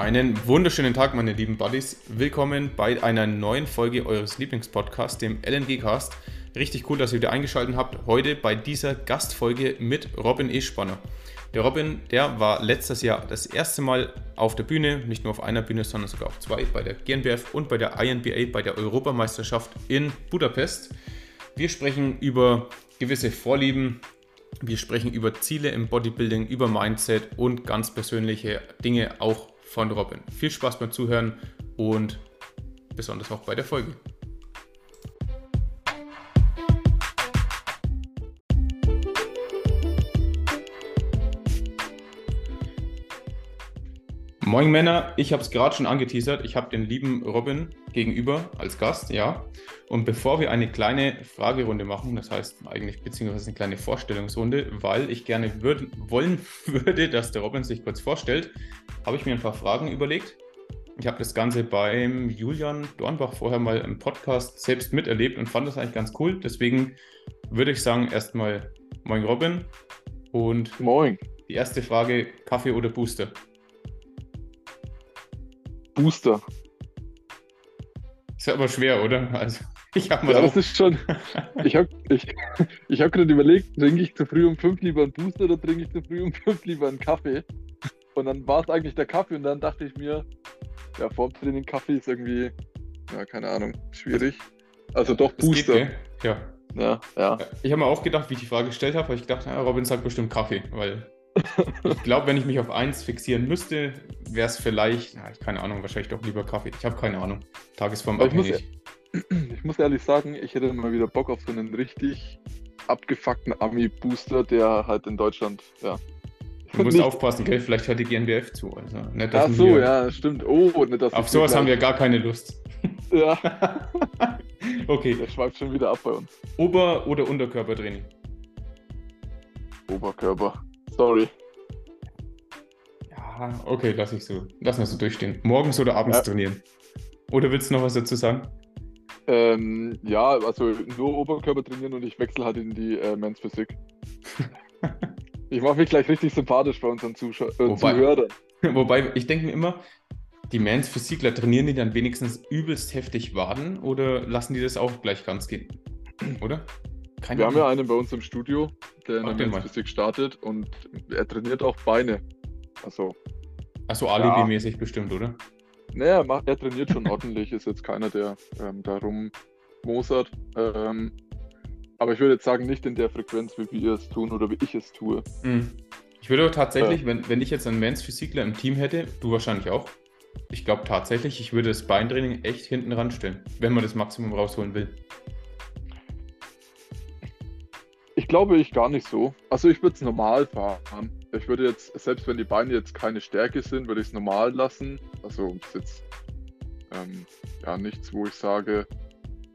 Einen wunderschönen Tag, meine lieben Buddies. Willkommen bei einer neuen Folge eures Lieblingspodcasts, dem LNG-Cast. Richtig cool, dass ihr wieder eingeschaltet habt. Heute bei dieser Gastfolge mit Robin Espanner. Der Robin, der war letztes Jahr das erste Mal auf der Bühne, nicht nur auf einer Bühne, sondern sogar auf zwei, bei der GNBF und bei der INBA, bei der Europameisterschaft in Budapest. Wir sprechen über gewisse Vorlieben, wir sprechen über Ziele im Bodybuilding, über Mindset und ganz persönliche Dinge auch von Robin. Viel Spaß beim Zuhören und besonders auch bei der Folge. Moin Männer, ich habe es gerade schon angeteasert. Ich habe den lieben Robin gegenüber als Gast, ja. Und bevor wir eine kleine Fragerunde machen, das heißt eigentlich beziehungsweise eine kleine Vorstellungsrunde, weil ich gerne würd, wollen würde, dass der Robin sich kurz vorstellt, habe ich mir ein paar Fragen überlegt. Ich habe das Ganze beim Julian Dornbach vorher mal im Podcast selbst miterlebt und fand das eigentlich ganz cool. Deswegen würde ich sagen, erstmal Moin Robin. Und Moin. Die erste Frage: Kaffee oder Booster? Booster. Ist ja aber schwer, oder? Also, ich habe mal. Ja, das ist schon. Ich habe ich, ich hab gerade überlegt, trinke ich zu früh um 5 lieber einen Booster oder trinke ich zu früh um 5 lieber einen Kaffee? Und dann war es eigentlich der Kaffee und dann dachte ich mir, ja, vor dem Kaffee ist irgendwie, ja, keine Ahnung, schwierig. Also doch Booster. Geht, ja. Ja, ja. Ich habe mir auch gedacht, wie ich die Frage gestellt habe, weil ich dachte, ja, Robin sagt bestimmt Kaffee, weil ich glaube, wenn ich mich auf eins fixieren müsste, wäre es vielleicht, na, keine Ahnung, wahrscheinlich doch lieber Kaffee. Ich habe keine Ahnung. Tagesform abhängig. Ich muss, ich muss ehrlich sagen, ich hätte mal wieder Bock auf so einen richtig abgefuckten Ami-Booster, der halt in Deutschland, ja. Du musst nicht... aufpassen, gell? Vielleicht hört die GNBF zu. Also, nicht, Ach so, wir... ja, stimmt. Oh, nicht, dass Auf sowas haben wir gar keine Lust. Ja. okay. Der schweift schon wieder ab bei uns. Ober- oder Unterkörpertraining? Oberkörper. Sorry. Ja, okay, lass ich so. Lass mal so durchstehen. Morgens oder abends ja. trainieren? Oder willst du noch was dazu sagen? Ähm, ja, also nur Oberkörper trainieren und ich wechsle halt in die äh, Men's Physik. ich mache mich gleich richtig sympathisch bei unseren Zuschau äh, wobei, Zuhörern. Wobei, ich denke mir immer, die Mans Physikler trainieren die dann wenigstens übelst heftig Waden oder lassen die das auch gleich ganz gehen? Oder? Keine Wir haben ja einen bei uns im Studio, der in der Men's Physik startet und er trainiert auch Beine. Also. Achso, Alibi-mäßig ja. bestimmt, oder? Naja, er, er trainiert schon ordentlich, ist jetzt keiner, der ähm, da rummosert. Ähm, aber ich würde jetzt sagen, nicht in der Frequenz, wie wir es tun oder wie ich es tue. Mhm. Ich würde tatsächlich, äh, wenn, wenn ich jetzt einen Men's Physikler im Team hätte, du wahrscheinlich auch, ich glaube tatsächlich, ich würde das Beintraining echt hinten ranstellen, wenn man das Maximum rausholen will. Glaube ich gar nicht so. Also ich würde es normal fahren. Ich würde jetzt, selbst wenn die Beine jetzt keine Stärke sind, würde ich es normal lassen. Also ist jetzt ähm, ja nichts, wo ich sage,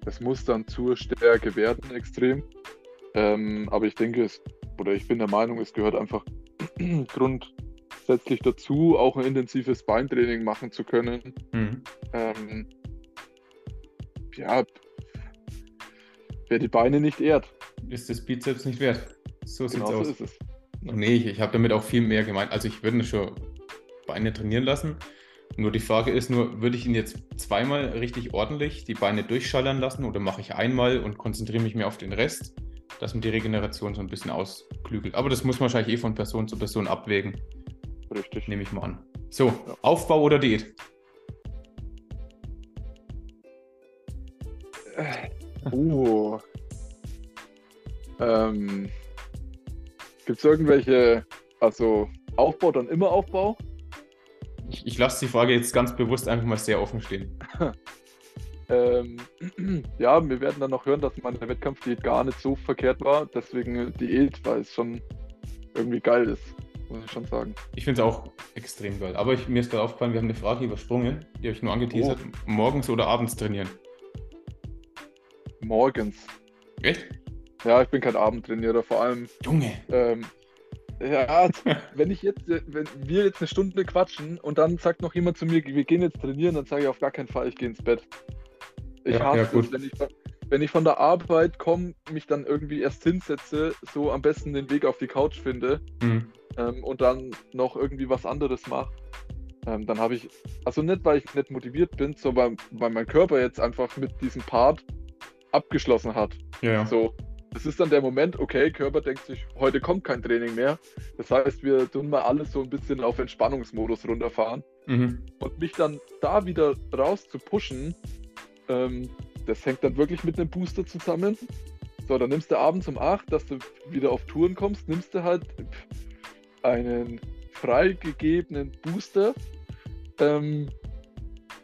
es muss dann zur Stärke werden extrem. Ähm, aber ich denke es, oder ich bin der Meinung, es gehört einfach grundsätzlich dazu, auch ein intensives Beintraining machen zu können. Mhm. Ähm, ja, wer die Beine nicht ehrt, ist das Bizeps nicht wert. So genau sieht's so aus. Ist es. Nee, ich, ich habe damit auch viel mehr gemeint. Also ich würde schon Beine trainieren lassen. Nur die Frage ist nur, würde ich ihn jetzt zweimal richtig ordentlich die Beine durchschallern lassen oder mache ich einmal und konzentriere mich mehr auf den Rest, dass man die Regeneration so ein bisschen ausklügelt. Aber das muss man wahrscheinlich eh von Person zu Person abwägen. Richtig. Nehme ich mal an. So, ja. Aufbau oder Diät? Uh, ähm, Gibt es irgendwelche, also Aufbau, dann immer Aufbau? Ich, ich lasse die Frage jetzt ganz bewusst einfach mal sehr offen stehen. ähm, ja, wir werden dann noch hören, dass meine Wettkampfdiät gar nicht so verkehrt war. Deswegen Diät, weil es schon irgendwie geil ist, muss ich schon sagen. Ich finde es auch extrem geil. Aber ich, mir ist gerade aufgefallen, wir haben eine Frage übersprungen, die habe ich nur angeteasert. Oh. Morgens oder abends trainieren? Morgens. Echt? Ja, ich bin kein Abendtrainierer, vor allem. Junge. Ähm, ja, wenn ich jetzt, wenn wir jetzt eine Stunde quatschen und dann sagt noch jemand zu mir, wir gehen jetzt trainieren, dann sage ich auf gar keinen Fall, ich gehe ins Bett. Ich ja, hasse ja, es, wenn ich, wenn ich von der Arbeit komme, mich dann irgendwie erst hinsetze, so am besten den Weg auf die Couch finde mhm. ähm, und dann noch irgendwie was anderes mache. ähm, dann habe ich, also nicht, weil ich nicht motiviert bin, sondern weil mein Körper jetzt einfach mit diesem Part abgeschlossen hat. Ja. So, das ist dann der Moment, okay, Körper denkt sich, heute kommt kein Training mehr. Das heißt, wir tun mal alles so ein bisschen auf Entspannungsmodus runterfahren. Mhm. Und mich dann da wieder raus zu pushen, ähm, das hängt dann wirklich mit einem Booster zusammen. So, dann nimmst du abends um 8, dass du wieder auf Touren kommst, nimmst du halt einen freigegebenen Booster. Ähm,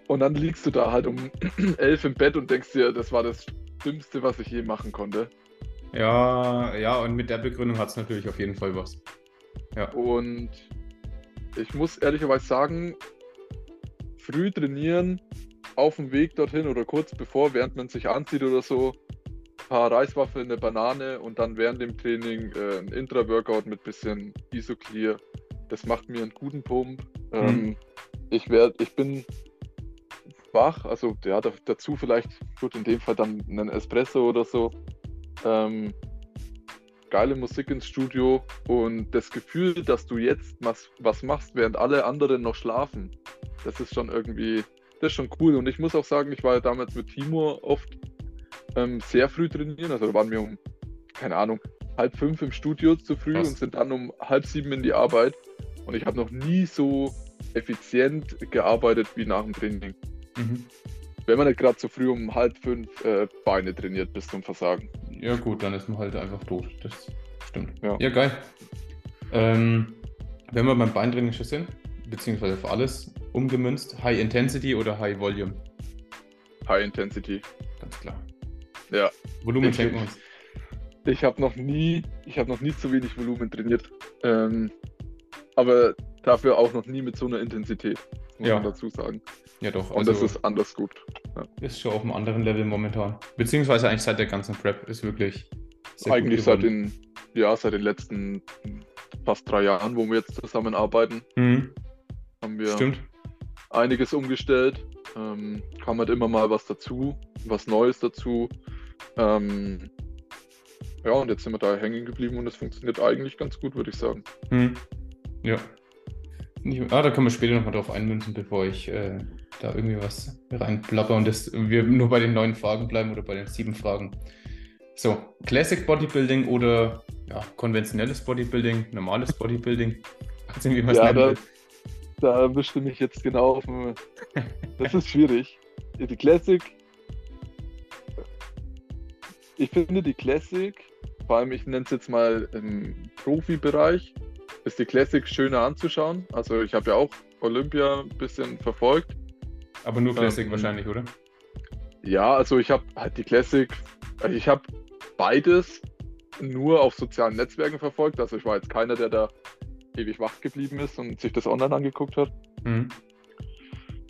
und dann liegst du da halt um 11 im Bett und denkst dir, das war das Dümmste, was ich je machen konnte. Ja, ja, und mit der Begründung hat es natürlich auf jeden Fall was. Ja. Und ich muss ehrlicherweise sagen, früh trainieren, auf dem Weg dorthin oder kurz bevor, während man sich anzieht oder so, ein paar Reiswaffeln, eine Banane und dann während dem Training äh, ein Intra-Workout mit bisschen Isoclear. Das macht mir einen guten Pump. Ähm, ich, werd, ich bin wach, also ja, da, dazu vielleicht, gut, in dem Fall dann einen Espresso oder so. Ähm, geile Musik ins Studio und das Gefühl, dass du jetzt was, was machst, während alle anderen noch schlafen, das ist schon irgendwie, das ist schon cool. Und ich muss auch sagen, ich war ja damals mit Timur oft ähm, sehr früh trainieren, also da waren wir um, keine Ahnung, halb fünf im Studio zu früh Krass. und sind dann um halb sieben in die Arbeit. Und ich habe noch nie so effizient gearbeitet wie nach dem Training. Mhm. Wenn man nicht gerade so früh um halb fünf äh, Beine trainiert bis zum Versagen. Ja, gut, dann ist man halt einfach tot. Das stimmt. Ja. Ja, geil. Ähm, wenn wir beim Beintraining schon sind, beziehungsweise für alles umgemünzt, High Intensity oder High Volume? High Intensity. Ganz klar. Ja. Volumen schenken wir uns. Ich habe noch nie, ich habe noch nie so wenig Volumen trainiert. Ähm, aber dafür auch noch nie mit so einer Intensität, muss Ja. man dazu sagen. Ja, doch. Und Also das ist anders gut. ist schon auf einem anderen Level momentan. Beziehungsweise eigentlich seit der ganzen Prep ist wirklich. Eigentlich seit den, ja, seit den letzten fast drei Jahren, wo wir jetzt zusammenarbeiten, Mhm. haben wir Stimmt. einiges umgestellt. Ähm, kam halt immer mal was dazu, was Neues dazu. Ähm, ja, und jetzt sind wir da hängen geblieben und es funktioniert eigentlich ganz gut, würde ich sagen. Hm. Ja. Ah, da können wir später nochmal drauf einmünzen, bevor ich äh, da irgendwie was reinplapper und das, wir nur bei den neun Fragen bleiben oder bei den sieben Fragen. So, Classic Bodybuilding oder ja, konventionelles Bodybuilding, normales Bodybuilding. Man es Ja, da, da erwischte mich jetzt genau auf dem. Das ist schwierig. Die Classic. Ich finde die Classic, vor allem ich nenne es jetzt mal im Profibereich, ist die Classic schöner anzuschauen. Also ich habe ja auch Olympia ein bisschen verfolgt. Aber nur Classic ähm, wahrscheinlich, oder? Ja, also ich habe halt die Classic, also ich habe beides nur auf sozialen Netzwerken verfolgt. Also ich war jetzt keiner, der da ewig wach geblieben ist und sich das online angeguckt hat. Mhm.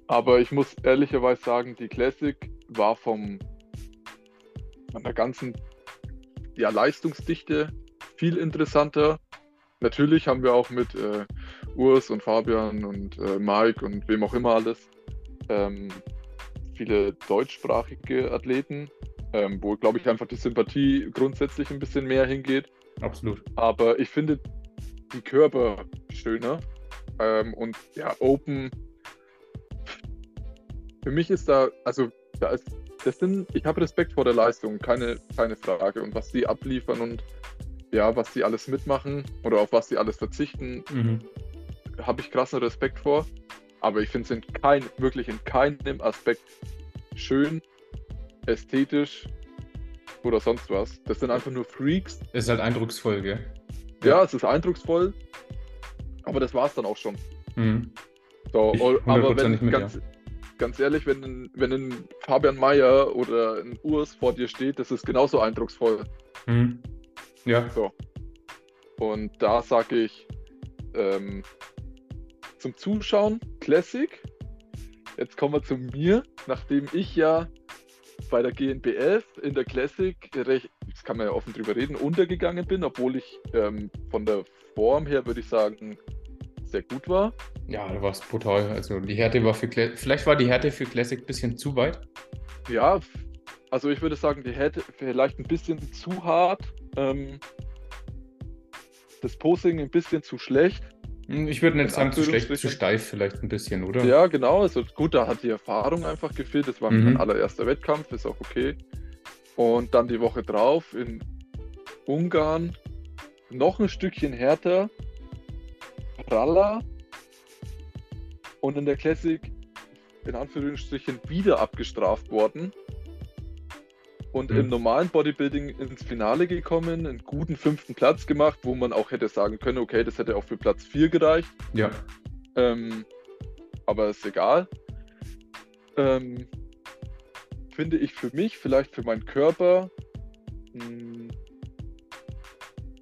Aber ich muss ehrlicherweise sagen, die Classic war vom von der ganzen ja, Leistungsdichte viel interessanter. Natürlich haben wir auch mit äh, Urs und Fabian und äh, Mike und wem auch immer alles ähm, viele deutschsprachige Athleten, ähm, wo, glaube ich, einfach die Sympathie grundsätzlich ein bisschen mehr hingeht. Absolut. Aber ich finde die Körper schöner. Ähm, und ja, Open. Für mich ist da, also da ist, das sind, ich habe Respekt vor der Leistung, keine, keine Frage. Und was sie abliefern und ja, was sie alles mitmachen oder auf was sie alles verzichten, Mhm. habe ich krassen Respekt vor. Aber ich finde es in kein, wirklich in keinem Aspekt schön, ästhetisch oder sonst was. Das sind einfach nur Freaks, Ist halt eindrucksvoll, gell? Ja, es ist eindrucksvoll, aber das war es dann auch schon. Mhm. So, Ich o- aber wenn, mit, ganz, ganz ehrlich, wenn, ein- wenn ein Fabian Mayer oder ein Urs vor dir steht, das ist genauso eindrucksvoll. Mhm. Ja, So. Und da sage ich ähm, zum Zuschauen Classic. Jetzt kommen wir zu mir, nachdem ich ja bei der GNBF in der Classic recht, das kann man ja offen drüber reden, untergegangen bin, obwohl ich ähm, von der Form her, würde ich sagen, sehr gut war. ja, da war es brutal. Also die Härte war für Cla vielleicht war die Härte für Classic ein bisschen zu weit. Ja, also ich würde sagen, die hätte vielleicht ein bisschen zu hart. Ähm, das Posing ein bisschen zu schlecht. Hm, ich würde nicht sagen, zu schlecht, zu steif vielleicht ein bisschen, oder? Ja, genau. Also gut, da hat die Erfahrung einfach gefehlt. Das war mhm. mein allererster Wettkampf, ist auch okay. Und dann die Woche drauf in Ungarn noch ein Stückchen härter, praller und in der Classic in Anführungsstrichen wieder abgestraft worden und mhm. im normalen Bodybuilding ins Finale gekommen, einen guten fünften Platz gemacht, wo man auch hätte sagen können, okay, das hätte auch für Platz 4 gereicht. Ja. Ähm, aber ist egal. Ähm, finde ich für mich, vielleicht für meinen Körper, mh, hm,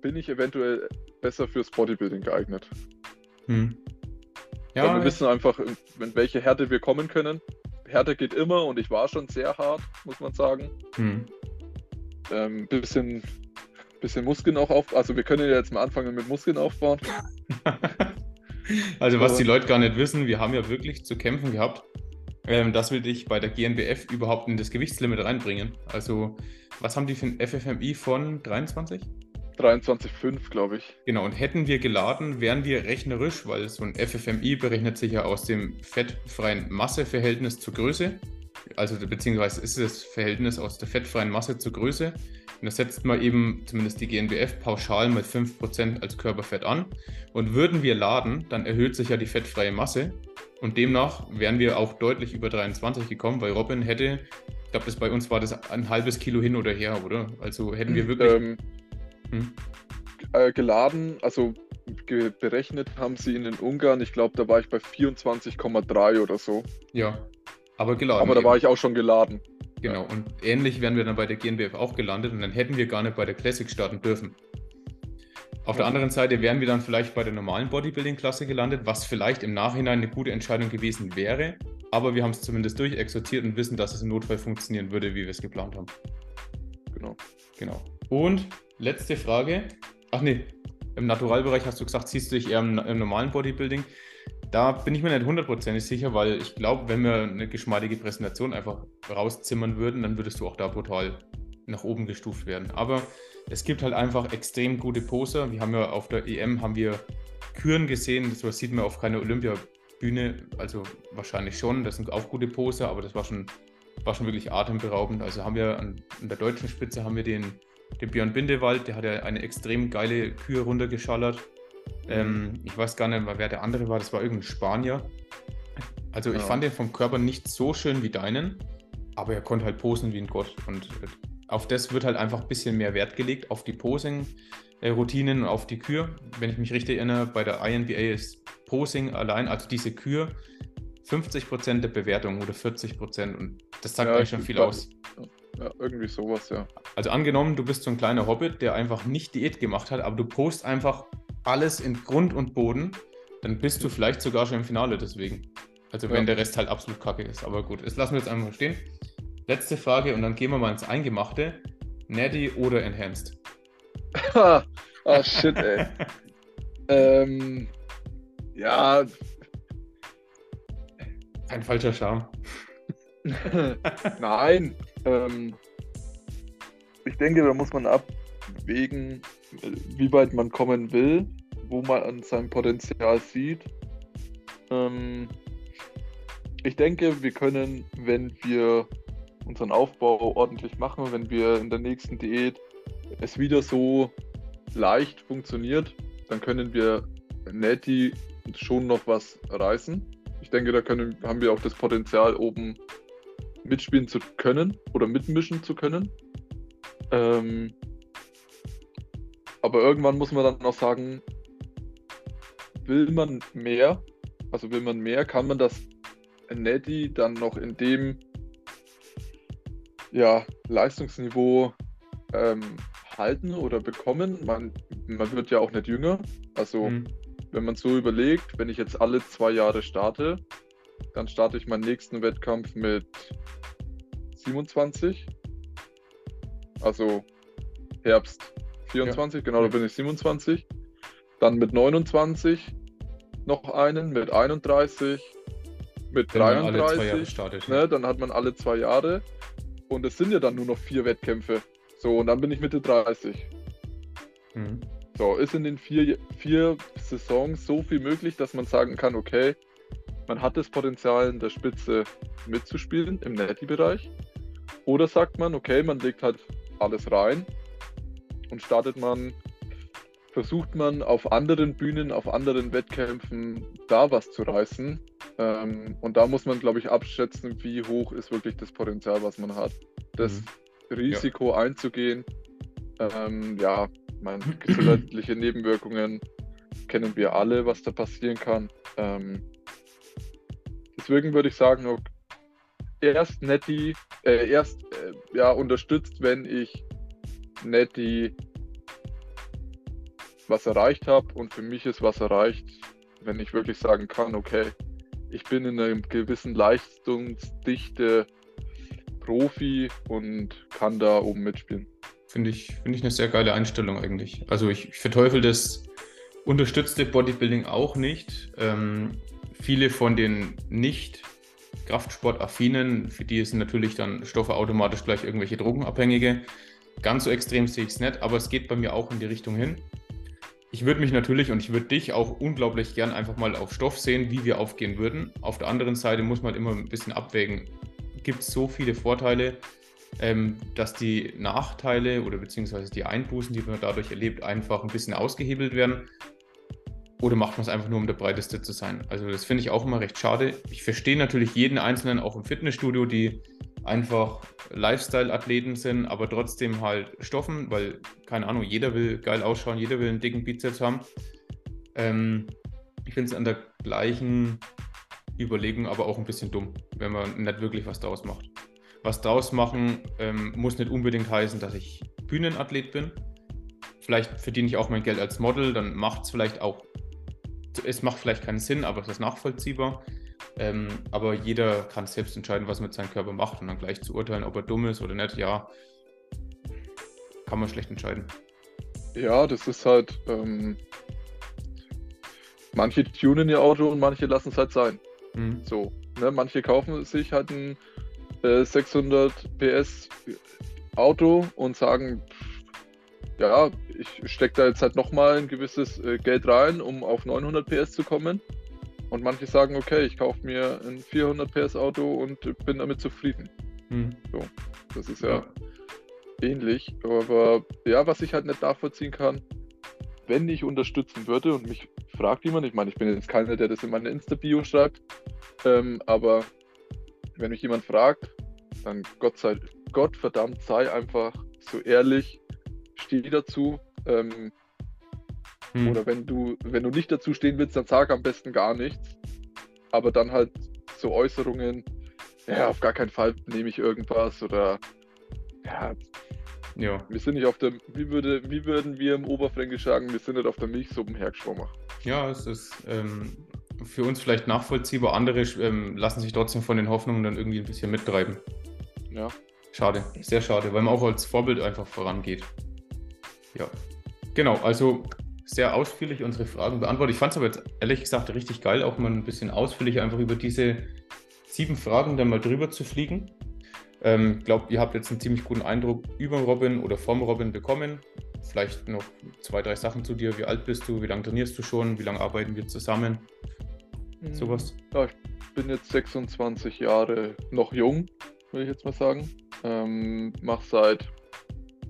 bin ich eventuell besser fürs Bodybuilding geeignet. Hm. Ja, Weil wir wissen einfach, in, in welche Härte wir kommen können. Härte geht immer und ich war schon sehr hart, muss man sagen. Hm. Ähm, bisschen, bisschen Muskeln auch auf. Also wir können ja jetzt mal anfangen mit Muskeln aufbauen. also was die Leute gar nicht wissen, wir haben ja wirklich zu kämpfen gehabt, ähm, dass wir dich bei der GNBF überhaupt in das Gewichtslimit reinbringen. Also was haben die für ein FFMI von 23? 23,5, glaube ich. Genau, und hätten wir geladen, wären wir rechnerisch, weil so ein FFMI berechnet sich ja aus dem fettfreien Masseverhältnis zur Größe. Also beziehungsweise ist es das Verhältnis aus der fettfreien Masse zur Größe. Und das setzt man eben zumindest die GNBF pauschal mit 5% als Körperfett an. Und würden wir laden, dann erhöht sich ja die fettfreie Masse. Und demnach wären wir auch deutlich über 23 gekommen, weil Robin hätte, ich glaube, das bei uns war das ein halbes Kilo hin oder her, oder? Also hätten wir wirklich. Ähm, hm. Äh, geladen, also berechnet haben sie in den Ungarn, ich glaube, da war ich bei 24,3 oder so. Ja, aber geladen. Aber da eben. war ich auch schon geladen. Genau, und ähnlich wären wir dann bei der GNBF auch gelandet und dann hätten wir gar nicht bei der Classic starten dürfen. Auf der anderen Seite wären wir dann vielleicht bei der normalen Bodybuilding-Klasse gelandet, was vielleicht im Nachhinein eine gute Entscheidung gewesen wäre, aber wir haben es zumindest durchexerziert und wissen, dass es im Notfall funktionieren würde, wie wir es geplant haben. Genau. Genau. Und letzte Frage. Ach nee, im Naturalbereich hast du gesagt, siehst du dich eher im, im normalen Bodybuilding. Da bin ich mir nicht hundertprozentig sicher, weil ich glaube, wenn wir eine geschmeidige Präsentation einfach rauszimmern würden, dann würdest du auch da brutal nach oben gestuft werden. Aber es gibt halt einfach extrem gute Poser. Wir haben ja auf der EM haben wir Küren gesehen, das sieht man auf keiner Olympiabühne, also wahrscheinlich schon. Das sind auch gute Poser, aber das war schon, war schon wirklich atemberaubend. Also haben wir an, an der deutschen Spitze haben wir den den Björn Bindewald, der hat ja eine extrem geile Kühe runtergeschallert. Ähm, ich weiß gar nicht, wer der andere war, das war irgendein Spanier. Also ich fand den vom Körper nicht so schön wie deinen, aber er konnte halt posen wie ein Gott. Und äh, auf das wird halt einfach ein bisschen mehr Wert gelegt, auf die Posing-Routinen und auf die Kür. Wenn ich mich richtig erinnere, bei der INBA ist Posing allein, also diese Kür, 50% der Bewertung oder 40% und das sagt ja, eigentlich schon viel aus. Ja, irgendwie sowas, ja. Also angenommen, du bist so ein kleiner Hobbit, der einfach nicht Diät gemacht hat, aber du post einfach alles in Grund und Boden, dann bist du vielleicht sogar schon im Finale deswegen. Also wenn ja. der Rest halt absolut kacke ist. Aber gut, das lassen wir jetzt einfach stehen. Letzte Frage und dann gehen wir mal ins Eingemachte. Natty oder Enhanced? oh shit, ey. ähm, ja. Ein falscher Charme. Nein. Ähm, ich denke, da muss man abwägen, wie weit man kommen will, wo man an seinem Potenzial sieht. Ähm, ich denke, wir können, wenn wir unseren Aufbau ordentlich machen, wenn wir in der nächsten Diät es wieder so leicht funktioniert, dann können wir Netty schon noch was reißen. Ich denke, da können, haben wir auch das Potenzial, oben mitspielen zu können oder mitmischen zu können. Ähm, aber irgendwann muss man dann auch sagen, will man mehr, also will man mehr, kann man das Netty dann noch in dem ja, Leistungsniveau ähm, halten oder bekommen. Man, man wird ja auch nicht jünger. Also mhm. wenn man so überlegt, wenn ich jetzt alle zwei Jahre starte, dann starte ich meinen nächsten Wettkampf mit 27. Also Herbst 24, ja. genau, da bin ich 27. Dann mit 29 noch einen, mit 31, mit Wenn 33. Startet, ne, dann hat man alle zwei Jahre. Und es sind ja dann nur noch vier Wettkämpfe. So, und dann bin ich Mitte 30. Mhm. So, ist in den vier, vier Saisons so viel möglich, dass man sagen kann, okay, man hat das Potenzial in der Spitze mitzuspielen im Netty-Bereich. Oder sagt man, okay, man legt halt alles rein und startet man, versucht man auf anderen Bühnen, auf anderen Wettkämpfen da was zu reißen. Ähm, und da muss man, glaube ich, abschätzen, wie hoch ist wirklich das Potenzial, was man hat. Das mhm. Risiko ja. einzugehen, ähm, ja, meine gesundheitliche Nebenwirkungen kennen wir alle, was da passieren kann. Ähm, deswegen würde ich sagen, okay, erst Netty, äh, erst äh, ja, unterstützt, wenn ich Netty was erreicht habe und für mich ist was erreicht, wenn ich wirklich sagen kann, okay, ich bin in einer gewissen Leistungsdichte Profi und kann da oben mitspielen. Finde ich, find ich eine sehr geile Einstellung eigentlich. Also ich, ich verteufel das unterstützte Bodybuilding auch nicht. Ähm, viele von den nicht Kraftsportaffinen, für die sind natürlich dann Stoffe automatisch gleich irgendwelche Drogenabhängige. Ganz so extrem sehe ich es nicht, aber es geht bei mir auch in die Richtung hin. Ich würde mich natürlich und ich würde dich auch unglaublich gern einfach mal auf Stoff sehen, wie wir aufgehen würden. Auf der anderen Seite muss man immer ein bisschen abwägen. Gibt es so viele Vorteile, ähm, dass die Nachteile oder beziehungsweise die Einbußen, die man dadurch erlebt, einfach ein bisschen ausgehebelt werden. Oder macht man es einfach nur, um der Breiteste zu sein? Also das finde ich auch immer recht schade. Ich verstehe natürlich jeden Einzelnen auch im Fitnessstudio, die einfach Lifestyle-Athleten sind, aber trotzdem halt stoffen, weil, keine Ahnung, jeder will geil ausschauen, jeder will einen dicken Bizeps haben. Ähm, ich finde es an der gleichen Überlegung aber auch ein bisschen dumm, wenn man nicht wirklich was daraus macht. Was daraus machen ähm, muss nicht unbedingt heißen, dass ich Bühnenathlet bin. Vielleicht verdiene ich auch mein Geld als Model, dann macht es vielleicht auch es macht vielleicht keinen Sinn, aber es ist nachvollziehbar. Ähm, aber jeder kann selbst entscheiden, was er mit seinem Körper macht und dann gleich zu urteilen, ob er dumm ist oder nicht, ja, kann man schlecht entscheiden. Ja, das ist halt, ähm, manche tunen ihr Auto und manche lassen es halt sein. Mhm. So, ne? manche kaufen sich halt ein äh, 600 PS Auto und sagen, ja, ich stecke da jetzt halt nochmal ein gewisses äh, Geld rein, um auf 900 PS zu kommen. Und manche sagen, okay, ich kaufe mir ein 400 PS Auto und bin damit zufrieden. Hm. So, das ist ja, ja ähnlich. Aber ja, was ich halt nicht nachvollziehen kann, wenn ich unterstützen würde und mich fragt jemand, ich meine, ich bin jetzt keiner, der das in meine Insta-Bio schreibt, ähm, aber wenn mich jemand fragt, dann Gott sei Gott verdammt sei einfach so ehrlich steh dazu. Ähm, hm. Oder wenn du, wenn du nicht dazu stehen willst, dann sag am besten gar nichts. Aber dann halt so Äußerungen, ja, auf gar keinen Fall nehme ich irgendwas oder ja. Ja. Wir sind nicht auf der, wie, würde, wie würden wir im Oberfränkisch sagen, wir sind nicht auf der Milchsuppen hergeschwommen. Ja, es ist ähm, für uns vielleicht nachvollziehbar. Andere ähm, lassen sich trotzdem von den Hoffnungen dann irgendwie ein bisschen mittreiben. Ja. Schade, sehr schade, weil man auch als Vorbild einfach vorangeht. Ja, genau. Also sehr ausführlich unsere Fragen beantwortet. Ich fand es aber jetzt ehrlich gesagt richtig geil, auch mal ein bisschen ausführlich einfach über diese sieben Fragen dann mal drüber zu fliegen. Ich ähm, glaube, ihr habt jetzt einen ziemlich guten Eindruck über Robin oder vom Robin bekommen. Vielleicht noch zwei, drei Sachen zu dir. Wie alt bist du? Wie lange trainierst du schon? Wie lange arbeiten wir zusammen? Mhm. Sowas. Ja, ich bin jetzt 26 Jahre noch jung, würde ich jetzt mal sagen. Ähm, Mache seit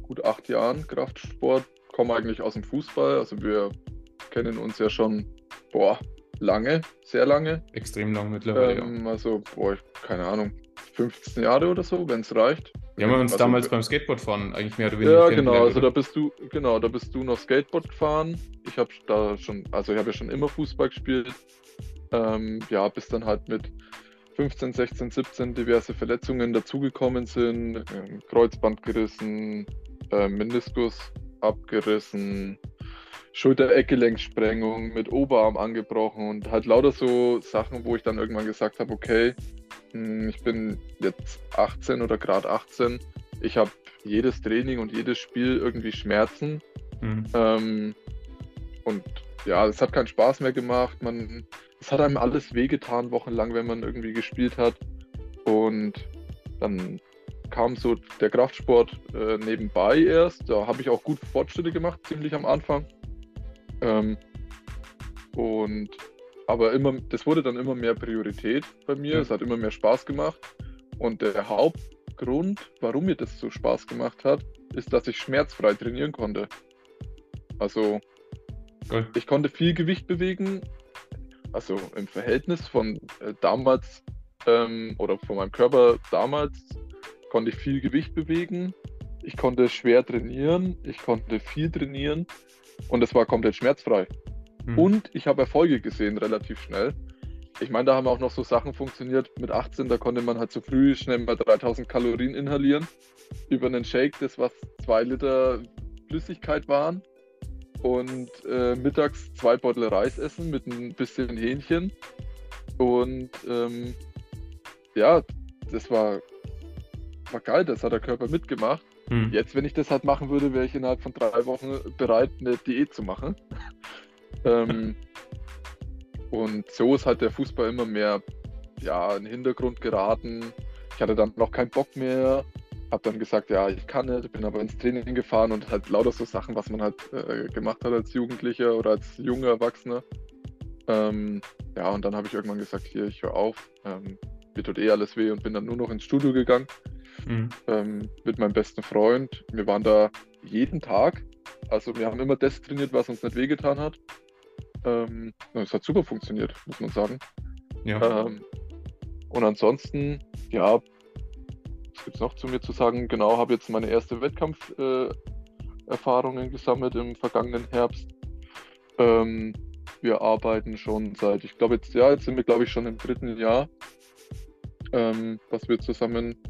gut acht Jahren Kraftsport, komme eigentlich aus dem Fußball. Also wir kennen uns ja schon, boah, lange, sehr lange. Extrem lang mittlerweile. Ähm, ja. Also, boah, keine Ahnung, 15 Jahre oder so, wenn es reicht. Wir haben uns also, damals beim Skateboardfahren eigentlich mehr oder weniger. Ja, genau, also da bist du, genau, da bist du noch Skateboard gefahren. Ich habe da schon, also ich habe ja schon immer Fußball gespielt. Ähm, ja, bis dann halt mit 15, 16, 17 diverse Verletzungen dazugekommen sind, ähm, Kreuzband gerissen, äh, Meniskus abgerissen, Schulter-Eckgelenksprengung mit Oberarm angebrochen und halt lauter so Sachen, wo ich dann irgendwann gesagt habe, okay, hm, ich bin jetzt 18 oder gerade 18, ich habe jedes Training und jedes Spiel irgendwie Schmerzen. Mhm. Ähm, und ja, es hat keinen Spaß mehr gemacht. Man, es hat einem alles wehgetan, wochenlang, wenn man irgendwie gespielt hat. Und dann kam so der Kraftsport äh, nebenbei erst. Da habe ich auch gut Fortschritte gemacht, ziemlich am Anfang. Ähm, und aber immer, das wurde dann immer mehr Priorität bei mir. Ja. Es hat immer mehr Spaß gemacht. Und der Hauptgrund, warum mir das so Spaß gemacht hat, ist, dass ich schmerzfrei trainieren konnte. Also Geil. ich konnte viel Gewicht bewegen. Also im Verhältnis von äh, damals ähm, oder von meinem Körper damals konnte ich viel Gewicht bewegen. Ich konnte schwer trainieren. Ich konnte viel trainieren. Und es war komplett schmerzfrei. Hm. Und ich habe Erfolge gesehen relativ schnell. Ich meine, da haben auch noch so Sachen funktioniert. Mit 18, da konnte man halt so früh schnell mal 3000 Kalorien inhalieren. Über einen Shake, das was 2 Liter Flüssigkeit waren. Und äh, mittags zwei Beutel Reis essen mit ein bisschen Hähnchen. Und ähm, ja, das war, war geil, das hat der Körper mitgemacht. Hm. Jetzt, wenn ich das halt machen würde, wäre ich innerhalb von drei Wochen bereit, eine Diät zu machen. ähm, und so ist halt der Fußball immer mehr ja, in den Hintergrund geraten. Ich hatte dann noch keinen Bock mehr, habe dann gesagt, ja, ich kann nicht, bin aber ins Training gefahren und halt lauter so Sachen, was man halt äh, gemacht hat als Jugendlicher oder als junger Erwachsener. Ähm, ja, und dann habe ich irgendwann gesagt, hier, ich höre auf, ähm, mir tut eh alles weh und bin dann nur noch ins Studio gegangen Hm. ähm, mit meinem besten Freund. Wir waren da jeden Tag. Also wir haben immer das trainiert, was uns nicht wehgetan hat. Ähm, es hat super funktioniert, muss man sagen. Ja. Ähm, und ansonsten, ja, was gibt es noch zu mir zu sagen? Genau, habe jetzt meine erste Wettkampf-Erfahrungen äh, gesammelt im vergangenen Herbst. Ähm, wir arbeiten schon seit, ich glaube jetzt, ja, jetzt sind wir, glaube ich, schon im dritten Jahr, ähm, was wir zusammen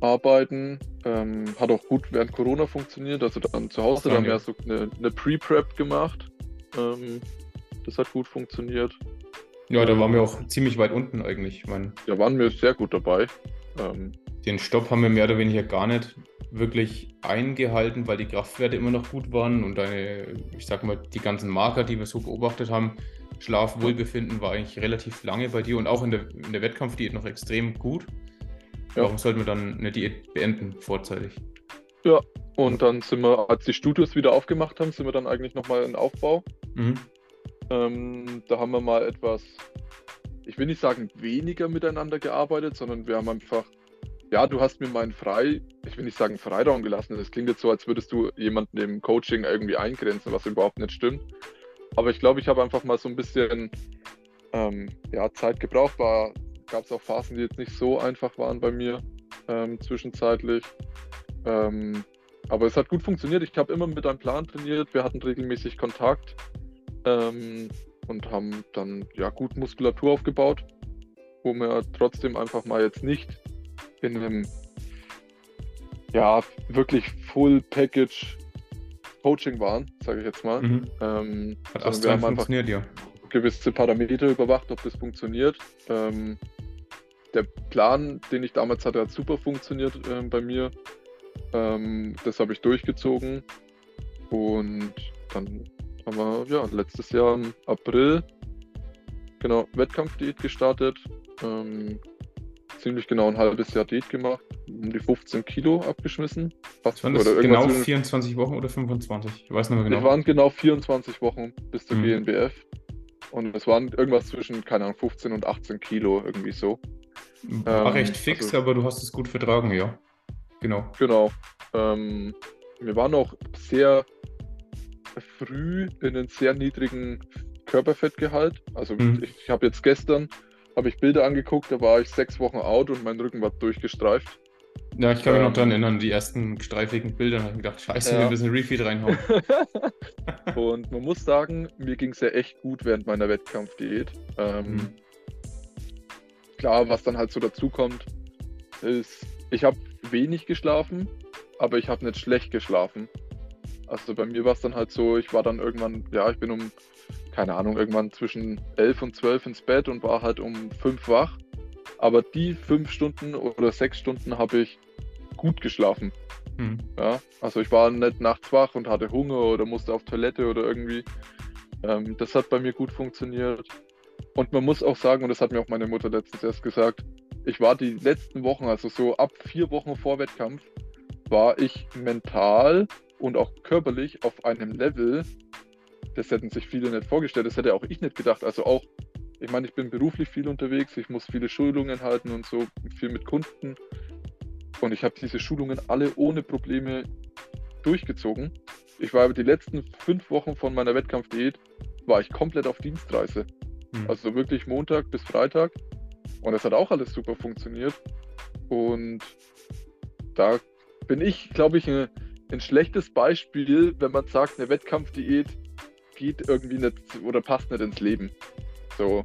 arbeiten. Ähm, hat auch gut während Corona funktioniert, also dann zu Hause, da haben wir Ja. so eine, eine Pre-Prep gemacht. Ähm, das hat gut funktioniert. ja, da waren wir auch ziemlich weit unten eigentlich. Ich meine, Da waren wir sehr gut dabei. Ähm, den Stopp haben wir mehr oder weniger gar nicht wirklich eingehalten, weil die Kraftwerte immer noch gut waren und deine, ich sag mal, die ganzen Marker, die wir so beobachtet haben, Schlaf, Wohlbefinden war eigentlich relativ lange bei dir und auch in der, in der Wettkampfdiät noch extrem gut. Ja. Warum sollten wir dann eine Diät beenden vorzeitig? und dann sind wir, als die Studios wieder aufgemacht haben, sind wir dann eigentlich nochmal in Aufbau. Mhm. Ähm, da haben wir mal etwas, ich will nicht sagen weniger miteinander gearbeitet, sondern wir haben einfach, ja, du hast mir meinen Frei, ich will nicht sagen Freiraum gelassen. Das klingt jetzt so, als würdest du jemanden im Coaching irgendwie eingrenzen, was überhaupt nicht stimmt. Aber ich glaube, ich habe einfach mal so ein bisschen ähm, ja, Zeit gebraucht. War, gab es auch Phasen, die jetzt nicht so einfach waren bei mir ähm, zwischenzeitlich. Ähm, aber es hat gut funktioniert. Ich habe immer mit einem Plan trainiert. Wir hatten regelmäßig Kontakt ähm, und haben dann ja gut Muskulatur aufgebaut, wo wir trotzdem einfach mal jetzt nicht in einem ja wirklich Full Package Coaching waren, sage ich jetzt mal. Mhm. Ähm, Hat sondern wir haben einfach funktioniert, ja. gewisse Parameter überwacht, ob das funktioniert. Ähm, der Plan, den ich damals hatte, hat super funktioniert ähm, bei mir. Ähm, das habe ich durchgezogen. Und dann haben wir ja, letztes Jahr im April genau Wettkampfdiät gestartet. Ähm, ziemlich genau ein halbes Jahr Diät gemacht. Um die 15 Kilo abgeschmissen. Fast, Waren das genau irgendwas zwischen- 24 Wochen oder 25? Ich weiß nicht mehr es genau. waren genau 24 Wochen bis zur Mhm. GNBF. Und es waren irgendwas zwischen, keine Ahnung, 15 und 18 Kilo, irgendwie so. War ähm, recht fix, also- aber du hast es gut vertragen, ja. Genau. Genau. Ähm, wir waren auch sehr früh in einen sehr niedrigen Körperfettgehalt. Also Mhm. ich, ich habe jetzt gestern habe ich Bilder angeguckt, da war ich sechs Wochen out und mein Rücken war durchgestreift. Ja, ich kann mich noch Ähm, daran erinnern, die ersten streifigen Bilder, habe ich gedacht, scheiße, Ja. wir müssen Refeed reinhauen. und man muss sagen, mir ging es ja echt gut während meiner Wettkampfdiät. Ähm, Mhm. Klar, was dann halt so dazu kommt, ist, ich habe wenig geschlafen, aber ich habe nicht schlecht geschlafen. Also bei mir war es dann halt so, ich war dann irgendwann, ja, ich bin um, keine Ahnung, irgendwann zwischen 11 und 12 ins Bett und war halt um 5 wach. Aber die fünf Stunden oder sechs Stunden habe ich gut geschlafen. Mhm. Ja, also ich war nicht nachts wach und hatte Hunger oder musste auf Toilette oder irgendwie. Ähm, das hat bei mir gut funktioniert. Und man muss auch sagen, und das hat mir auch meine Mutter letztens erst gesagt, ich war die letzten Wochen, also so ab vier Wochen vor Wettkampf, war ich mental und auch körperlich auf einem Level, das hätten sich viele nicht vorgestellt, das hätte auch ich nicht gedacht. Also auch, ich meine, ich bin beruflich viel unterwegs, ich muss viele Schulungen halten und so, viel mit Kunden. Und ich habe diese Schulungen alle ohne Probleme durchgezogen. Ich war aber die letzten fünf Wochen von meiner Wettkampfdiät, war ich komplett auf Dienstreise. Mhm. Also wirklich Montag bis Freitag. Und das hat auch alles super funktioniert. Und da bin ich, glaube ich, ein, ein schlechtes Beispiel, wenn man sagt, eine Wettkampfdiät geht irgendwie nicht oder passt nicht ins Leben. So.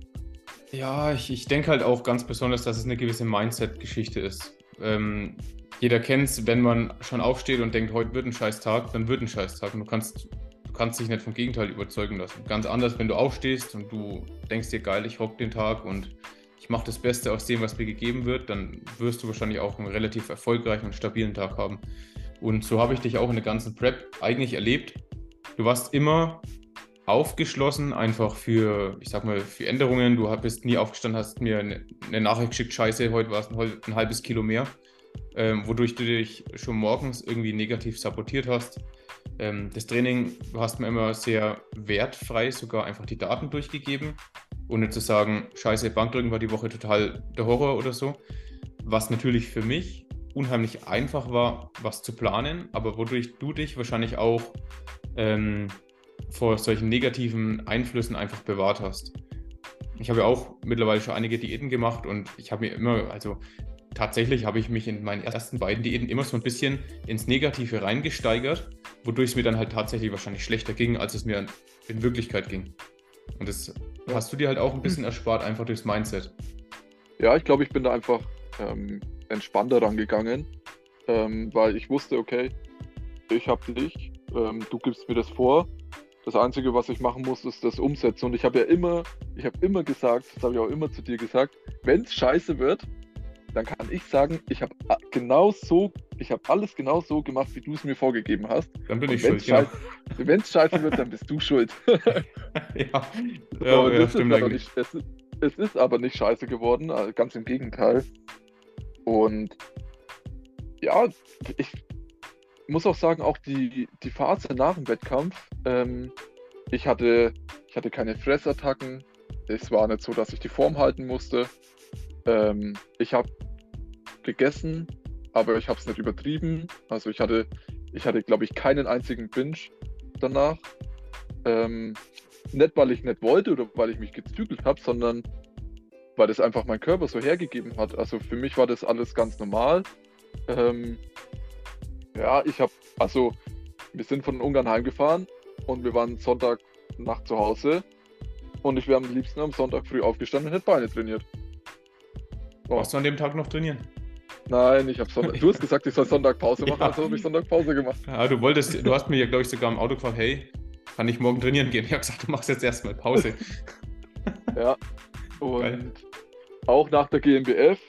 Ja, ich, ich denke halt auch ganz besonders, dass es eine gewisse Mindset-Geschichte ist. Ähm, jeder kennt es, wenn man schon aufsteht und denkt, heute wird ein scheiß Tag, dann wird ein scheiß Tag. Und du kannst, kannst dich nicht vom Gegenteil überzeugen lassen. Ganz anders, wenn du aufstehst und du denkst dir, geil, ich rock den Tag und ich mache das Beste aus dem, was mir gegeben wird, dann wirst du wahrscheinlich auch einen relativ erfolgreichen und stabilen Tag haben. Und so habe ich dich auch in der ganzen Prep eigentlich erlebt. Du warst immer aufgeschlossen, einfach für, ich sag mal, für Änderungen. Du bist nie aufgestanden, hast mir eine, Nachricht geschickt, scheiße, heute war es ein, ein, halbes Kilo mehr, ähm, wodurch du dich schon morgens irgendwie negativ sabotiert hast. Ähm, das Training hast mir immer sehr wertfrei sogar einfach die Daten durchgegeben ohne zu sagen, scheiße, Bankdrücken war die Woche total der Horror oder so. Was natürlich für mich unheimlich einfach war, was zu planen, aber wodurch du dich wahrscheinlich auch ähm, vor solchen negativen Einflüssen einfach bewahrt hast. Ich habe ja auch mittlerweile schon einige Diäten gemacht und ich habe mir immer, also tatsächlich habe ich mich in meinen ersten beiden Diäten immer so ein bisschen ins Negative reingesteigert, wodurch es mir dann halt tatsächlich wahrscheinlich schlechter ging, als es mir in Wirklichkeit ging. Und das hast du dir halt auch ein bisschen erspart, einfach durchs Mindset. Ja, ich glaube, ich bin da einfach ähm, entspannter rangegangen, ähm, weil ich wusste, okay, ich habe dich, ähm, du gibst mir das vor. Das Einzige, was ich machen muss, ist das umsetzen. Und ich habe ja immer, ich habe immer gesagt, das habe ich auch immer zu dir gesagt, wenn es scheiße wird, dann kann ich sagen, ich habe genau so, ich habe alles genau so gemacht, wie du es mir vorgegeben hast. Dann bin Und ich schuld, ja. Wenn es scheiße wird, dann bist du schuld. ja, ja, ja stimmt eigentlich. Nicht, es, es, ist aber nicht scheiße geworden, äh, ganz im Gegenteil. Und ja, ich muss auch sagen, auch die, die Phase nach dem Wettkampf, ähm, ich, hatte, ich hatte keine Fressattacken. Es war nicht so, dass ich die Form halten musste. Ähm, ich habe gegessen, aber ich habe es nicht übertrieben. Also ich hatte, ich hatte, glaube ich, keinen einzigen Binge danach. Ähm, nicht, weil ich nicht wollte oder weil ich mich gezügelt habe, sondern weil das einfach mein Körper so hergegeben hat. Also für mich war das alles ganz normal. Ähm, ja, ich habe, also wir sind von Ungarn heimgefahren und wir waren Sonntag Nacht zu Hause und ich wäre am liebsten am Sonntag früh aufgestanden und hätte Beine trainiert. Warst du an dem Tag noch trainieren? Nein, ich habe Sonntag. Du hast gesagt, ich soll Sonntag Pause machen, ja. also habe ich Sonntag Pause gemacht. Ja, du wolltest, du hast mir ja, glaube ich, sogar im Auto gefragt, hey, kann ich morgen trainieren gehen? Ich habe gesagt, du machst jetzt erstmal Pause. ja. Und Geil. auch nach der GmbF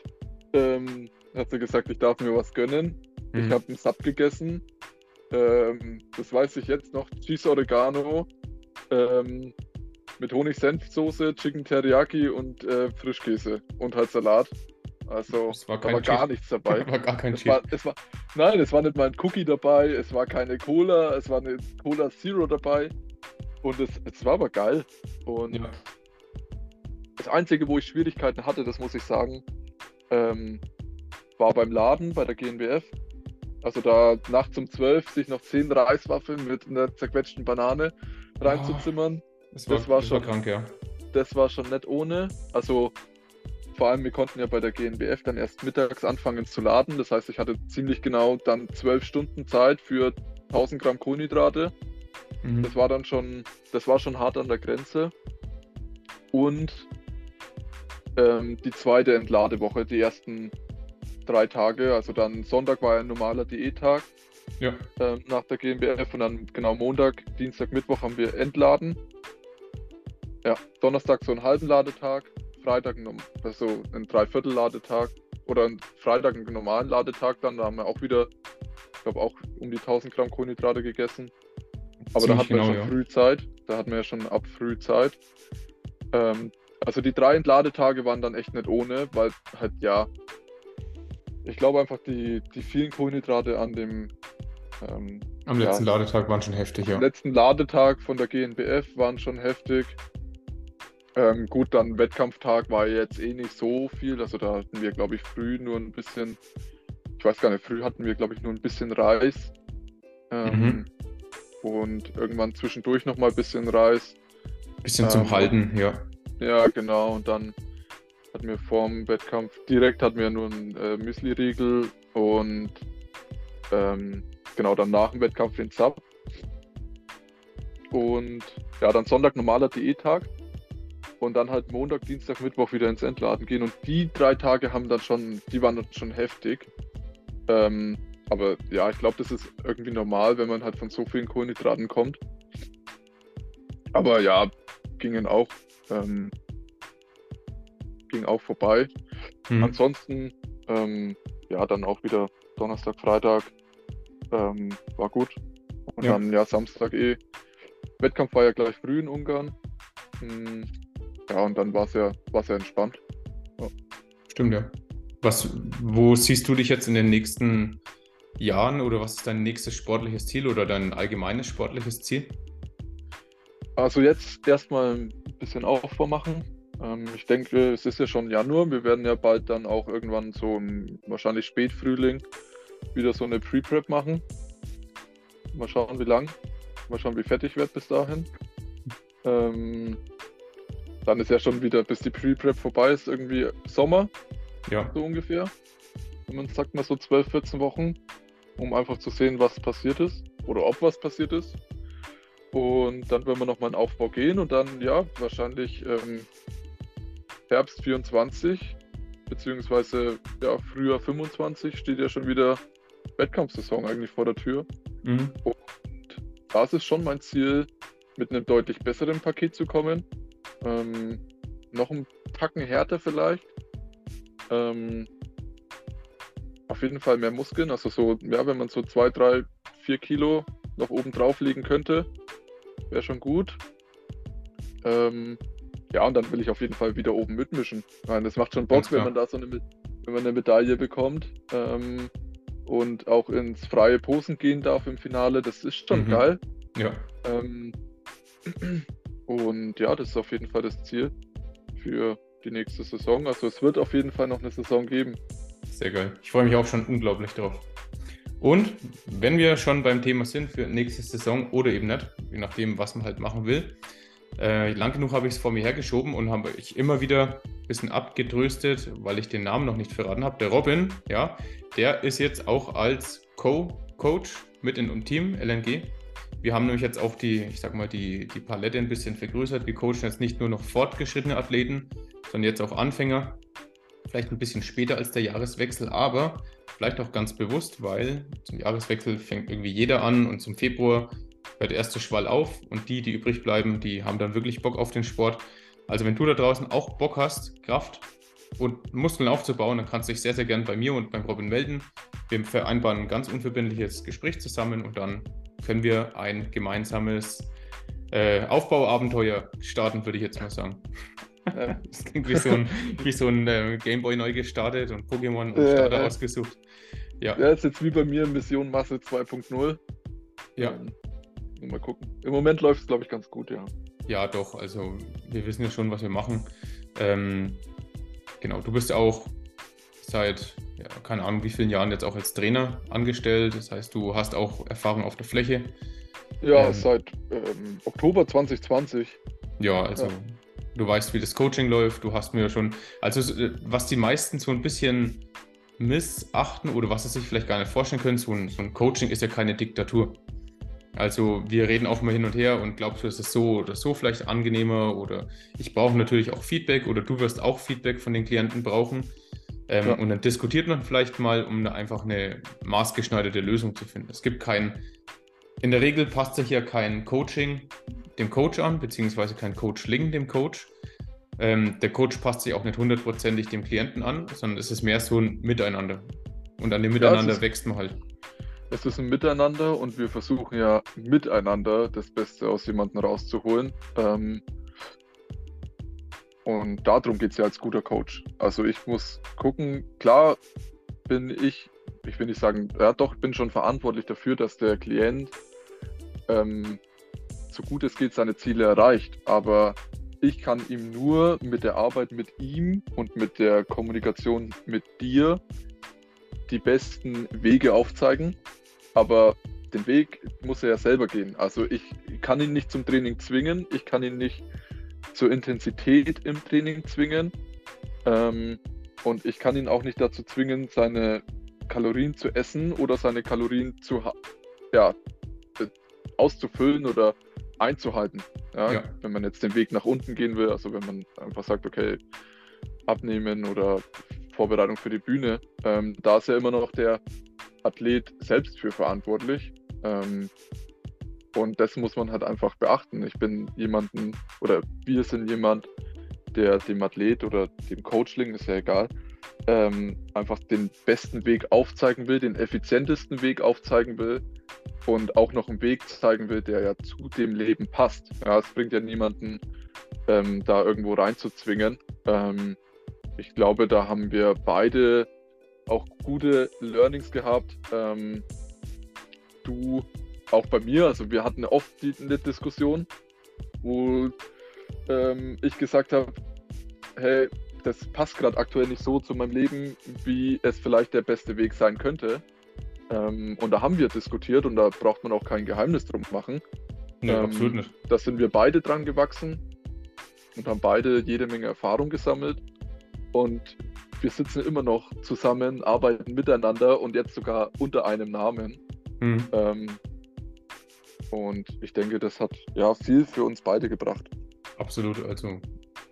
ähm, hat sie gesagt, ich darf mir was gönnen. Mhm. Ich habe einen Sub gegessen. Ähm, das weiß ich jetzt noch. Cheese Oregano. Ähm, mit Honig-Senf-Soße, Chicken Teriyaki und äh, Frischkäse und halt Salat. Also war da war gar nichts dabei. war gar kein es war, es war, Nein, es war nicht mal ein Cookie dabei, es war keine Cola, es war eine Cola Zero dabei. Und es, es war aber geil. Und ja. das Einzige, wo ich Schwierigkeiten hatte, das muss ich sagen, ähm, war beim Laden, bei der GNBF. Also da nachts um 12 sich noch 10 Reiswaffeln mit einer zerquetschten Banane reinzuzimmern. Oh. Das war, das war das schon war krank, ja. Das war schon nett ohne. Also vor allem, wir konnten ja bei der GNBF dann erst mittags anfangen zu laden. Das heißt, ich hatte ziemlich genau dann zwölf Stunden Zeit für 1000 Gramm Kohlenhydrate. Mhm. Das war dann schon, das war schon hart an der Grenze. Und ähm, die zweite Entladewoche, die ersten drei Tage, also dann Sonntag war ein normaler Diättag ja. ähm, nach der GmbF und dann genau Montag, Dienstag, Mittwoch haben wir entladen. Ja, Donnerstag so einen halben Ladetag, Freitag also einen Dreiviertel-Ladetag oder einen Freitag einen normalen Ladetag dann. Da haben wir auch wieder, ich glaube, auch um die 1000 Gramm Kohlenhydrate gegessen. Aber Ziemlich da hatten wir genau, schon ja. früh Zeit. Da hatten wir ja schon ab früh Zeit. Ähm, also die drei Entladetage waren dann echt nicht ohne, weil halt ja, ich glaube einfach die, die vielen Kohlenhydrate an dem, ähm, Am letzten ja, Ladetag waren schon heftig, ja. Am letzten Ladetag von der GNBF waren schon heftig. Ähm, gut, dann Wettkampftag war jetzt eh nicht so viel. Also da hatten wir, glaube ich, früh nur ein bisschen, ich weiß gar nicht, früh hatten wir, glaube ich, nur ein bisschen Reis. Ähm, mhm. Und irgendwann zwischendurch nochmal ein bisschen Reis. Bisschen ähm, zum Halten, ja. Ja, genau. Und dann hatten wir vorm Wettkampf direkt hatten wir nur einen äh, Müsli-Riegel und ähm, genau dann nach dem Wettkampf den Sub. Und ja, dann Sonntag normaler Diättag und dann halt Montag, Dienstag, Mittwoch wieder ins Entladen gehen. Und die drei Tage haben dann schon, die waren dann schon heftig. Ähm, aber ja, ich glaube, das ist irgendwie normal, wenn man halt von so vielen Kohlenhydraten kommt. Aber ja, gingen auch, ähm, ging auch vorbei. Mhm. Ansonsten, ähm, ja, dann auch wieder Donnerstag, Freitag ähm, war gut. Und ja. dann ja Samstag eh. Wettkampf war ja gleich früh in Ungarn. Hm, ja, und dann war es ja, war's ja entspannt. Ja. Stimmt, ja. Was, wo siehst du dich jetzt in den nächsten Jahren oder was ist dein nächstes sportliches Ziel oder dein allgemeines sportliches Ziel? Also jetzt erstmal ein bisschen Aufbau machen. Ähm, ich denke, es ist ja schon Januar. Wir werden ja bald dann auch irgendwann so im wahrscheinlich Spätfrühling wieder so eine Pre-Prep machen. Mal schauen, wie lang. Mal schauen, wie fertig wird bis dahin. Ähm, dann ist ja schon wieder, bis die Pre-Prep vorbei ist, irgendwie Sommer. Ja. So ungefähr. Und man sagt mal so 12, 14 Wochen, um einfach zu sehen, was passiert ist. Oder ob was passiert ist. Und dann werden wir nochmal in Aufbau gehen und dann, ja, wahrscheinlich ähm, Herbst 24, beziehungsweise ja, Frühjahr 25 steht ja schon wieder Wettkampfsaison eigentlich vor der Tür. Mhm. Und das ist schon mein Ziel, mit einem deutlich besseren Paket zu kommen. Ähm, noch ein Tacken härter vielleicht. Ähm, auf jeden Fall mehr Muskeln. Also so, ja, wenn man so zwei, drei, vier Kilo noch oben drauf legen könnte, wäre schon gut. Ähm, ja, und dann will ich auf jeden Fall wieder oben mitmischen. Nein, das macht schon Bock, wenn man da so eine, wenn man eine Medaille bekommt ähm, und auch ins freie Posen gehen darf im Finale. Das ist schon mhm. geil. Ja. Ähm, und ja, das ist auf jeden Fall das Ziel für die nächste Saison. Also es wird auf jeden Fall noch eine Saison geben. Sehr geil. Ich freue mich auch schon unglaublich drauf. Und wenn wir schon beim Thema sind für nächste Saison oder eben nicht, je nachdem, was man halt machen will, äh, lang genug habe ich es vor mir hergeschoben und habe ich immer wieder ein bisschen abgedröstet, weil ich den Namen noch nicht verraten habe. Der Robin, ja, der ist jetzt auch als Co-Coach mit in dem Team LNG wir haben nämlich jetzt auch die, ich sag mal, die, die Palette ein bisschen vergrößert. Wir coachen jetzt nicht nur noch fortgeschrittene Athleten, sondern jetzt auch Anfänger. Vielleicht ein bisschen später als der Jahreswechsel, aber vielleicht auch ganz bewusst, weil zum Jahreswechsel fängt irgendwie jeder an und zum Februar hört der erste Schwall auf und die, die übrig bleiben, die haben dann wirklich Bock auf den Sport. Also wenn du da draußen auch Bock hast, Kraft und Muskeln aufzubauen, dann kannst du dich sehr, sehr gern bei mir und beim Robin melden. Wir vereinbaren ein ganz unverbindliches Gespräch zusammen und dann können wir ein gemeinsames äh, Aufbauabenteuer starten, würde ich jetzt mal sagen. das klingt wie so ein, wie so ein äh, Gameboy neu gestartet und Pokémon und Starter ja, ausgesucht. Ja. ja, ist jetzt wie bei mir Mission Masse 2.0. Ja. Ähm, mal gucken. Im Moment läuft es, glaube ich, ganz gut, ja. Ja, doch. Also, wir wissen ja schon, was wir machen. Ähm, genau, du bist ja auch seit ja, keine Ahnung, wie vielen Jahren jetzt auch als Trainer angestellt. Das heißt, du hast auch Erfahrung auf der Fläche. Ja, ähm, seit ähm, Oktober 2020. Ja, also ja. du weißt, wie das Coaching läuft. Du hast mir schon, also was die meisten so ein bisschen missachten oder was sie sich vielleicht gar nicht vorstellen können, so ein, so ein Coaching ist ja keine Diktatur. Also wir reden auch mal hin und her und glaubst du, ist es so oder so vielleicht angenehmer oder ich brauche natürlich auch Feedback oder du wirst auch Feedback von den Klienten brauchen. Ähm, ja. Und dann diskutiert man vielleicht mal, um einfach eine maßgeschneiderte Lösung zu finden. Es gibt kein, in der Regel passt sich ja kein Coaching dem Coach an, beziehungsweise kein Coachling dem Coach. Ähm, der Coach passt sich auch nicht hundertprozentig dem Klienten an, sondern es ist mehr so ein Miteinander. Und an dem Miteinander ja, ist, wächst man halt. Es ist ein Miteinander und wir versuchen ja miteinander das Beste aus jemandem rauszuholen. Ähm, und darum geht es ja als guter Coach. Also ich muss gucken, klar bin ich ich will nicht sagen, ja doch, bin schon verantwortlich dafür, dass der Klient ähm, so gut es geht seine Ziele erreicht. Aber ich kann ihm nur mit der Arbeit mit ihm und mit der Kommunikation mit dir die besten Wege aufzeigen. Aber den Weg muss er ja selber gehen. Also ich kann ihn nicht zum Training zwingen, ich kann ihn nicht zur Intensität im Training zwingen. Ähm, und ich kann ihn auch nicht dazu zwingen, seine Kalorien zu essen oder seine Kalorien zu ja, auszufüllen oder einzuhalten. Ja? ja? Wenn man jetzt den Weg nach unten gehen will, also wenn man einfach sagt, okay, abnehmen oder Vorbereitung für die Bühne, ähm, da ist ja immer noch der Athlet selbst für verantwortlich. Ähm, und das muss man halt einfach beachten. Ich bin jemanden oder wir sind jemand, der dem Athlet oder dem Coachling, ist ja egal, ähm, einfach den besten Weg aufzeigen will, den effizientesten Weg aufzeigen will und auch noch einen Weg zeigen will, der ja zu dem Leben passt. Ja, es bringt ja niemanden, ähm, da irgendwo reinzuzwingen. Ähm, ich glaube, da haben wir beide auch gute Learnings gehabt. Ähm, du auch bei mir, also wir hatten oft die, eine Diskussion, wo ähm, ich gesagt habe, hey, das passt gerade aktuell nicht so zu meinem Leben, wie es vielleicht der beste Weg sein könnte. Ähm, und da haben wir diskutiert und da braucht man auch kein Geheimnis drum machen. Nee, ähm, absolut nicht. Da sind wir beide dran gewachsen und haben beide jede Menge Erfahrung gesammelt. Und wir sitzen immer noch zusammen, arbeiten miteinander und jetzt sogar unter einem Namen. Mhm. Ähm, und ich denke, das hat ja viel für uns beide gebracht. Absolut. Also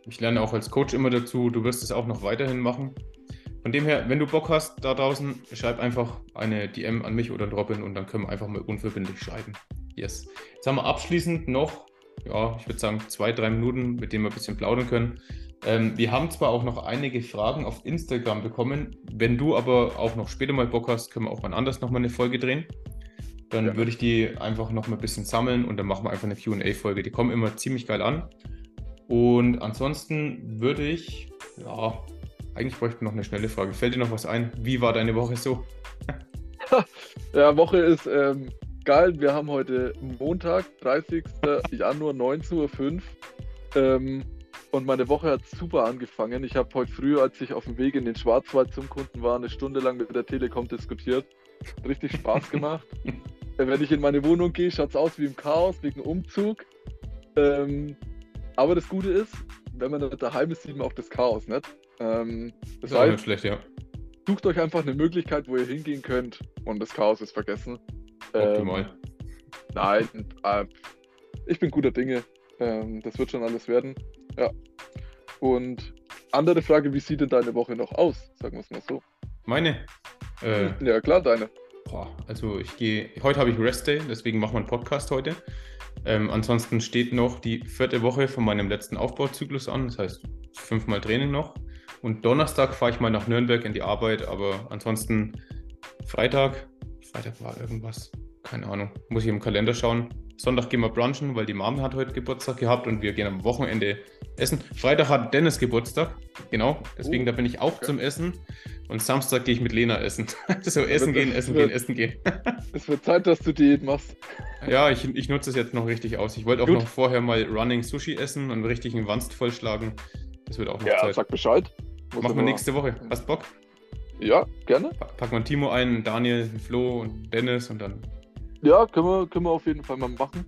ich lerne auch als Coach immer dazu. Du wirst es auch noch weiterhin machen. Von dem her, wenn du Bock hast da draußen, schreib einfach eine DM an mich oder an Robin und dann können wir einfach mal unverbindlich schreiben. Yes. Jetzt haben wir abschließend noch, ja, ich würde sagen, zwei, drei Minuten, mit denen wir ein bisschen plaudern können. Ähm, wir haben zwar auch noch einige Fragen auf Instagram bekommen. Wenn du aber auch noch später mal Bock hast, können wir auch mal anders nochmal eine Folge drehen. Dann ja. würde ich die einfach noch mal ein bisschen sammeln und dann machen wir einfach eine QA-Folge. Die kommen immer ziemlich geil an. Und ansonsten würde ich, ja, eigentlich bräuchte ich noch eine schnelle Frage. Fällt dir noch was ein? Wie war deine Woche so? ja, Woche ist ähm, geil. Wir haben heute Montag, 30. Januar, 19.05 Uhr. Ähm, und meine Woche hat super angefangen. Ich habe heute früh, als ich auf dem Weg in den Schwarzwald zum Kunden war, eine Stunde lang mit der Telekom diskutiert. Richtig Spaß gemacht. Äh, wenn ich in meine Wohnung gehe, schaut es aus wie im Chaos wegen Umzug. Ähm, aber das Gute ist, wenn man daheim ist, sieht man auch das Chaos nicht. Ähm, das ist heißt, nicht schlecht, ja. Sucht euch einfach eine Möglichkeit, wo ihr hingehen könnt und das Chaos ist vergessen. Optimal. Ähm, nein, äh, ich bin guter Dinge. Ähm, das wird schon alles werden. Ja. Und andere Frage, wie sieht denn deine Woche noch aus? Sagen wir es mal so. Meine? Äh, ja, klar, deine. Boah, also ich gehe, heute habe ich Rest Day, deswegen machen wir einen Podcast heute. Ähm, ansonsten steht noch die vierte Woche von meinem letzten Aufbauzyklus an, das heißt fünfmal Training noch. Und Donnerstag fahre ich mal nach Nürnberg in die Arbeit, aber ansonsten Freitag, Freitag war irgendwas, keine Ahnung, muss ich im Kalender schauen. Sonntag gehen wir brunchen, weil die Mom hat heute Geburtstag gehabt und wir gehen am Wochenende essen. Freitag hat Dennis Geburtstag, genau, deswegen oh, da bin ich auch okay. zum Essen. Und Samstag gehe ich mit Lena essen. so essen gehen, essen wird, gehen, essen gehen. es wird Zeit, dass du Diät machst. ja, ich, ich nutze es jetzt noch richtig aus. Ich wollte auch Gut. noch vorher mal Running Sushi essen und richtig einen Wanst vollschlagen. Das wird auch noch ja, Zeit. sag Bescheid. Muss Machen wir nächste Woche. Hast Bock? Ja, gerne. Packen wir Timo ein, Daniel, Flo und Dennis und dann. Ja, können wir, können wir auf jeden Fall mal machen.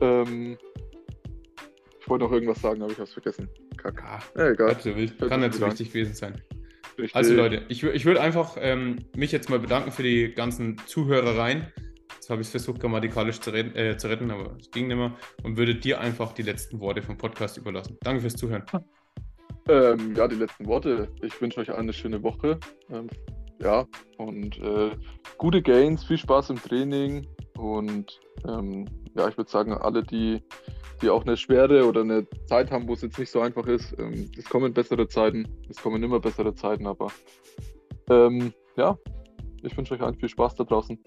Ähm, ich wollte noch irgendwas sagen, aber ich habe es vergessen. Kack. Ah, ja, egal. So wild. Kann nicht so wichtig gewesen sein. Richtig. Also Leute, ich, ich würde einfach ähm, mich jetzt mal bedanken für die ganzen Zuhörereien. Jetzt habe ich es versucht, grammatikalisch zu, reden, äh, zu retten, aber es ging nicht mehr. Und würde dir einfach die letzten Worte vom Podcast überlassen. Danke fürs Zuhören. Ähm, ja, die letzten Worte. Ich wünsche euch eine schöne Woche. Ähm, ja, und äh, gute Gains, viel Spaß im Training. Und ähm, ja, ich würde sagen, alle, die, die auch eine schwere oder eine Zeit haben, wo es jetzt nicht so einfach ist, ähm, es kommen bessere Zeiten, es kommen immer bessere Zeiten, aber ähm, ja, ich wünsche euch allen viel Spaß da draußen.